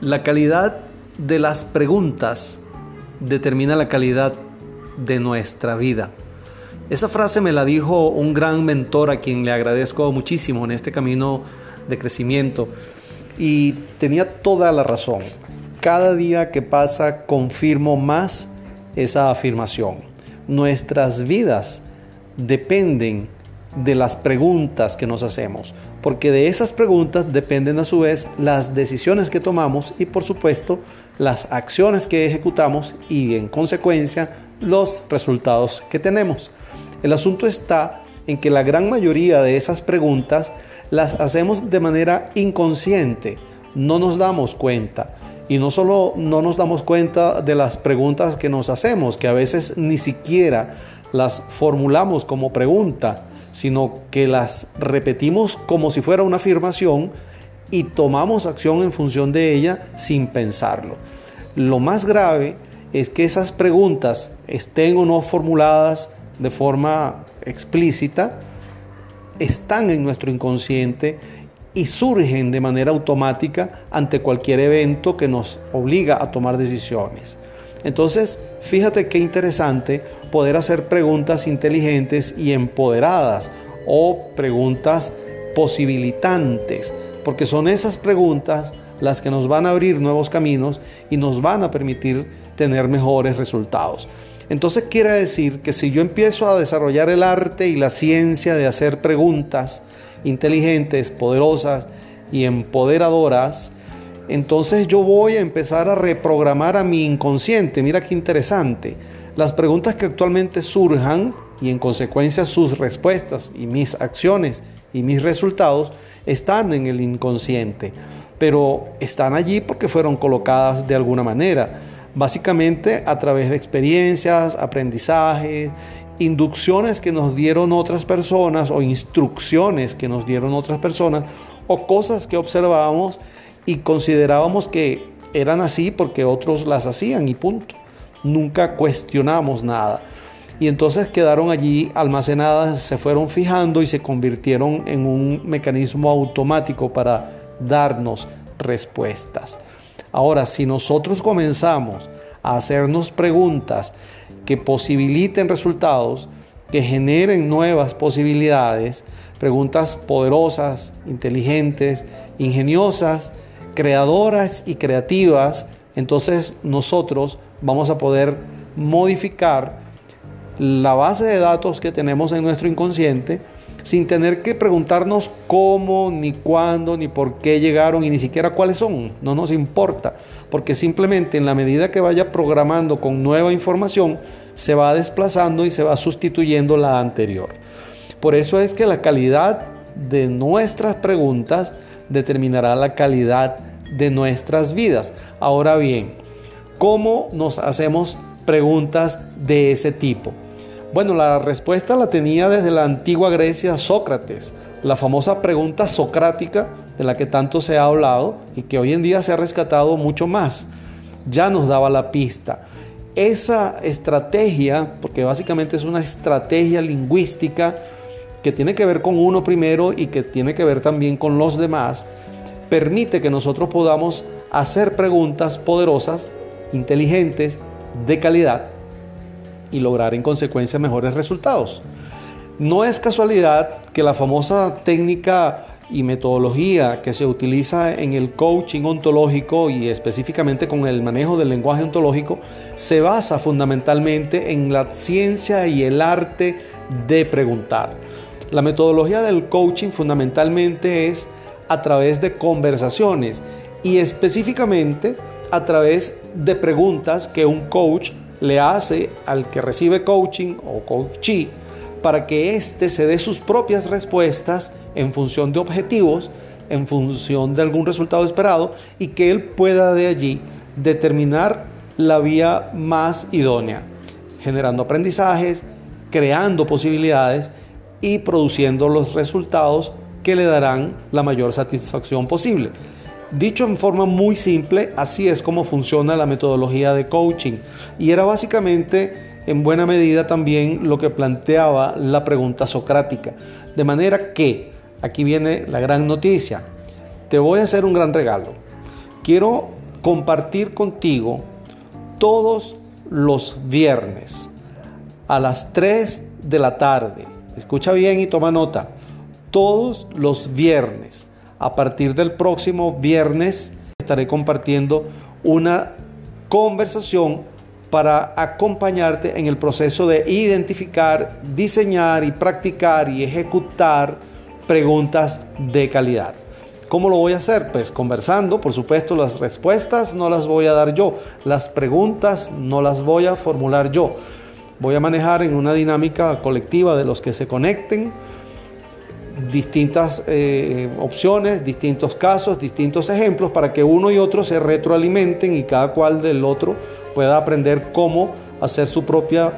La calidad de las preguntas determina la calidad de nuestra vida. Esa frase me la dijo un gran mentor a quien le agradezco muchísimo en este camino de crecimiento y tenía toda la razón. Cada día que pasa confirmo más esa afirmación. Nuestras vidas dependen de las preguntas que nos hacemos, porque de esas preguntas dependen a su vez las decisiones que tomamos y por supuesto las acciones que ejecutamos y en consecuencia los resultados que tenemos. El asunto está en que la gran mayoría de esas preguntas las hacemos de manera inconsciente, no nos damos cuenta. Y no solo no nos damos cuenta de las preguntas que nos hacemos, que a veces ni siquiera las formulamos como pregunta, sino que las repetimos como si fuera una afirmación y tomamos acción en función de ella sin pensarlo. Lo más grave es que esas preguntas estén o no formuladas de forma explícita, están en nuestro inconsciente y surgen de manera automática ante cualquier evento que nos obliga a tomar decisiones. Entonces, fíjate qué interesante poder hacer preguntas inteligentes y empoderadas o preguntas posibilitantes, porque son esas preguntas las que nos van a abrir nuevos caminos y nos van a permitir tener mejores resultados. Entonces quiere decir que si yo empiezo a desarrollar el arte y la ciencia de hacer preguntas inteligentes, poderosas y empoderadoras, entonces yo voy a empezar a reprogramar a mi inconsciente. Mira qué interesante. Las preguntas que actualmente surjan y en consecuencia sus respuestas y mis acciones y mis resultados están en el inconsciente, pero están allí porque fueron colocadas de alguna manera básicamente a través de experiencias, aprendizajes, inducciones que nos dieron otras personas o instrucciones que nos dieron otras personas o cosas que observábamos y considerábamos que eran así porque otros las hacían y punto. Nunca cuestionamos nada. Y entonces quedaron allí almacenadas, se fueron fijando y se convirtieron en un mecanismo automático para darnos respuestas. Ahora, si nosotros comenzamos a hacernos preguntas que posibiliten resultados, que generen nuevas posibilidades, preguntas poderosas, inteligentes, ingeniosas, creadoras y creativas, entonces nosotros vamos a poder modificar la base de datos que tenemos en nuestro inconsciente sin tener que preguntarnos cómo, ni cuándo, ni por qué llegaron y ni siquiera cuáles son. No nos importa, porque simplemente en la medida que vaya programando con nueva información, se va desplazando y se va sustituyendo la anterior. Por eso es que la calidad de nuestras preguntas determinará la calidad de nuestras vidas. Ahora bien, ¿cómo nos hacemos preguntas de ese tipo? Bueno, la respuesta la tenía desde la antigua Grecia Sócrates, la famosa pregunta socrática de la que tanto se ha hablado y que hoy en día se ha rescatado mucho más. Ya nos daba la pista. Esa estrategia, porque básicamente es una estrategia lingüística que tiene que ver con uno primero y que tiene que ver también con los demás, permite que nosotros podamos hacer preguntas poderosas, inteligentes, de calidad, y lograr en consecuencia mejores resultados. No es casualidad que la famosa técnica y metodología que se utiliza en el coaching ontológico y específicamente con el manejo del lenguaje ontológico se basa fundamentalmente en la ciencia y el arte de preguntar. La metodología del coaching fundamentalmente es a través de conversaciones y específicamente a través de preguntas que un coach le hace al que recibe coaching o coachee para que éste se dé sus propias respuestas en función de objetivos, en función de algún resultado esperado y que él pueda de allí determinar la vía más idónea, generando aprendizajes, creando posibilidades y produciendo los resultados que le darán la mayor satisfacción posible. Dicho en forma muy simple, así es como funciona la metodología de coaching. Y era básicamente, en buena medida, también lo que planteaba la pregunta socrática. De manera que, aquí viene la gran noticia, te voy a hacer un gran regalo. Quiero compartir contigo todos los viernes a las 3 de la tarde. Escucha bien y toma nota. Todos los viernes, a partir del próximo viernes, estaré compartiendo una conversación para acompañarte en el proceso de identificar, diseñar y practicar y ejecutar preguntas de calidad. ¿Cómo lo voy a hacer? Pues conversando, por supuesto, las respuestas no las voy a dar yo, las preguntas no las voy a formular yo. Voy a manejar en una dinámica colectiva de los que se conecten distintas eh, opciones, distintos casos, distintos ejemplos para que uno y otro se retroalimenten y cada cual del otro pueda aprender cómo hacer su propia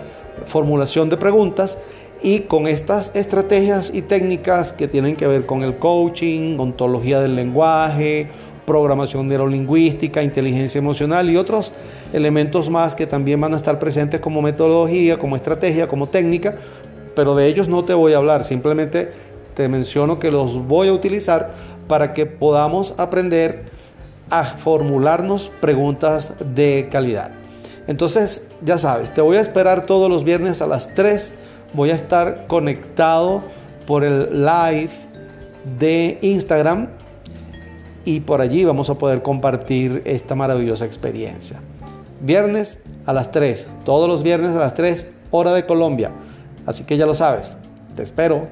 formulación de preguntas. Y con estas estrategias y técnicas que tienen que ver con el coaching, ontología del lenguaje, programación neurolingüística, inteligencia emocional y otros elementos más que también van a estar presentes como metodología, como estrategia, como técnica, pero de ellos no te voy a hablar, simplemente te menciono que los voy a utilizar para que podamos aprender a formularnos preguntas de calidad. Entonces, ya sabes, te voy a esperar todos los viernes a las 3 voy a estar conectado por el live de Instagram y por allí vamos a poder compartir esta maravillosa experiencia. Viernes a las 3, todos los viernes a las 3, hora de Colombia. Así que ya lo sabes, te espero.